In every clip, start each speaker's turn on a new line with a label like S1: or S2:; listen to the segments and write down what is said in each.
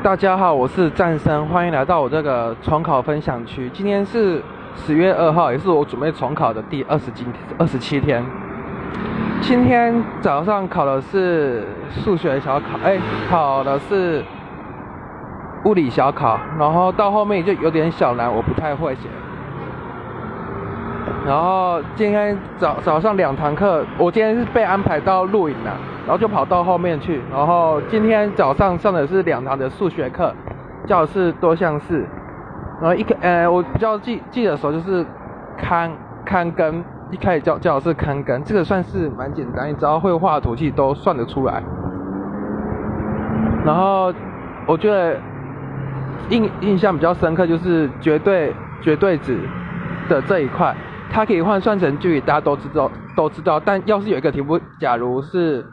S1: 大家好，我是战生，欢迎来到我这个重考分享区。今天是十月二号，也是我准备重考的第二十今二十七天。今天早上考的是数学小考，哎，考的是物理小考，然后到后面就有点小难，我不太会写。然后今天早早上两堂课，我今天是被安排到录影了，然后就跑到后面去。然后今天早上上的是两堂的数学课，教的是多项式。然后一个呃，我比较记记得时候就是看看根，一开始教教的是看根，这个算是蛮简单，你只要会画图，其实都算得出来。然后我觉得印印象比较深刻就是绝对绝对值的这一块。它可以换算成距离，大家都知道，都知道。但要是有一个题目，假如是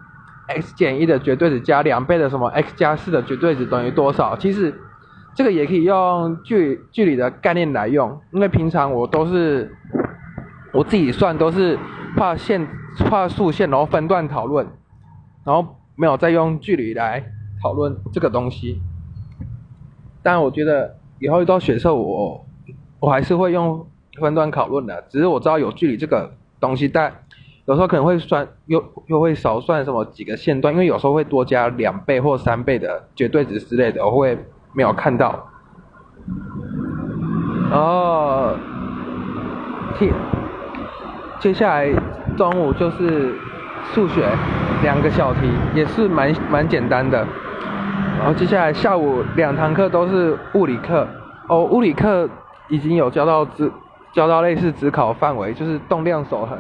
S1: x 减一的绝对值加两倍的什么 x 加四的绝对值等于多少？其实这个也可以用距距离的概念来用，因为平常我都是我自己算，都是画线、画竖线，然后分段讨论，然后没有再用距离来讨论这个东西。但我觉得以后遇到学测，我我还是会用。分段讨论的，只是我知道有距离这个东西，但有时候可能会算又又会少算什么几个线段，因为有时候会多加两倍或三倍的绝对值之类的，我会没有看到。然后，接接下来中午就是数学两个小题，也是蛮蛮简单的。然后接下来下午两堂课都是物理课，哦，物理课已经有教到自。教到类似只考范围，就是动量守恒。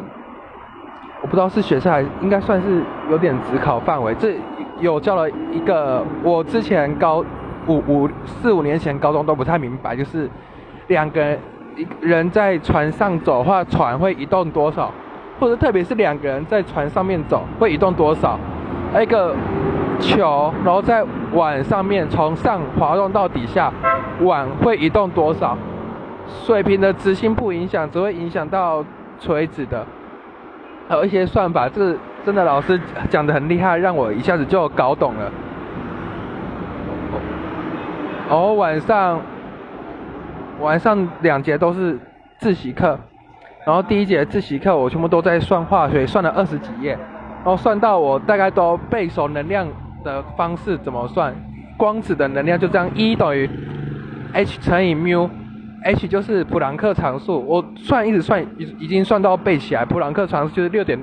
S1: 我不知道是学测还应该算是有点只考范围。这有教了一个，我之前高五五四五年前高中都不太明白，就是两个人一人在船上走的话，船会移动多少？或者特别是两个人在船上面走会移动多少？一个球，然后在碗上面从上滑动到底下，碗会移动多少？水平的直心不影响，只会影响到垂直的。还有一些算法，这真的老师讲的很厉害，让我一下子就搞懂了。哦，晚上晚上两节都是自习课，然后第一节自习课我全部都在算化学，算了二十几页，然后算到我大概都背熟能量的方式怎么算，光子的能量就这样，E 等于 h 乘以 mu。H 就是普朗克常数，我算一直算，已已经算到背起来。普朗克常数就是六点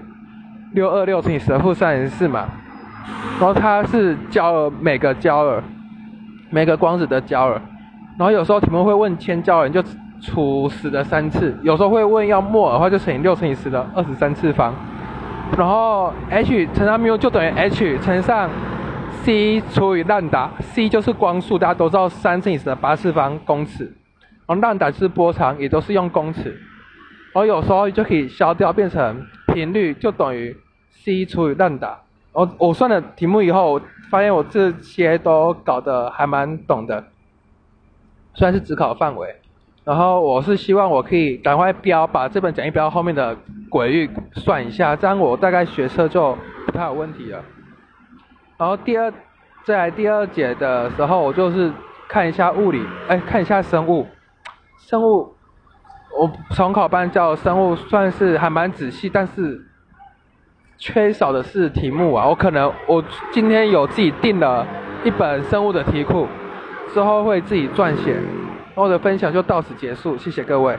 S1: 六二六乘以十负三十四嘛。然后它是焦耳每个焦耳，每个光子的焦耳。然后有时候题目会问千焦耳，就除十的三次。有时候会问要摩尔的话，就乘以六乘以十的二十三次方。然后 h 乘上 mu 就等于 h 乘上 c 除以兰达，c 就是光速，大家都知道三乘以十的八次方公尺。然后浪打是波长，也都是用公尺。我有时候就可以消掉，变成频率就等于 c 除以浪打。我我算了题目以后，发现我这些都搞得还蛮懂的。虽然是只考范围，然后我是希望我可以赶快标，把这本讲义标后面的。轨域算一下，这样我大概学车就不太有问题了。然后第二，在第二节的。时候，我就是看一下物理，哎，看一下生物。生物，我重考班教生物算是还蛮仔细，但是缺少的是题目啊。我可能我今天有自己订了一本生物的题库，之后会自己撰写。我的分享就到此结束，谢谢各位。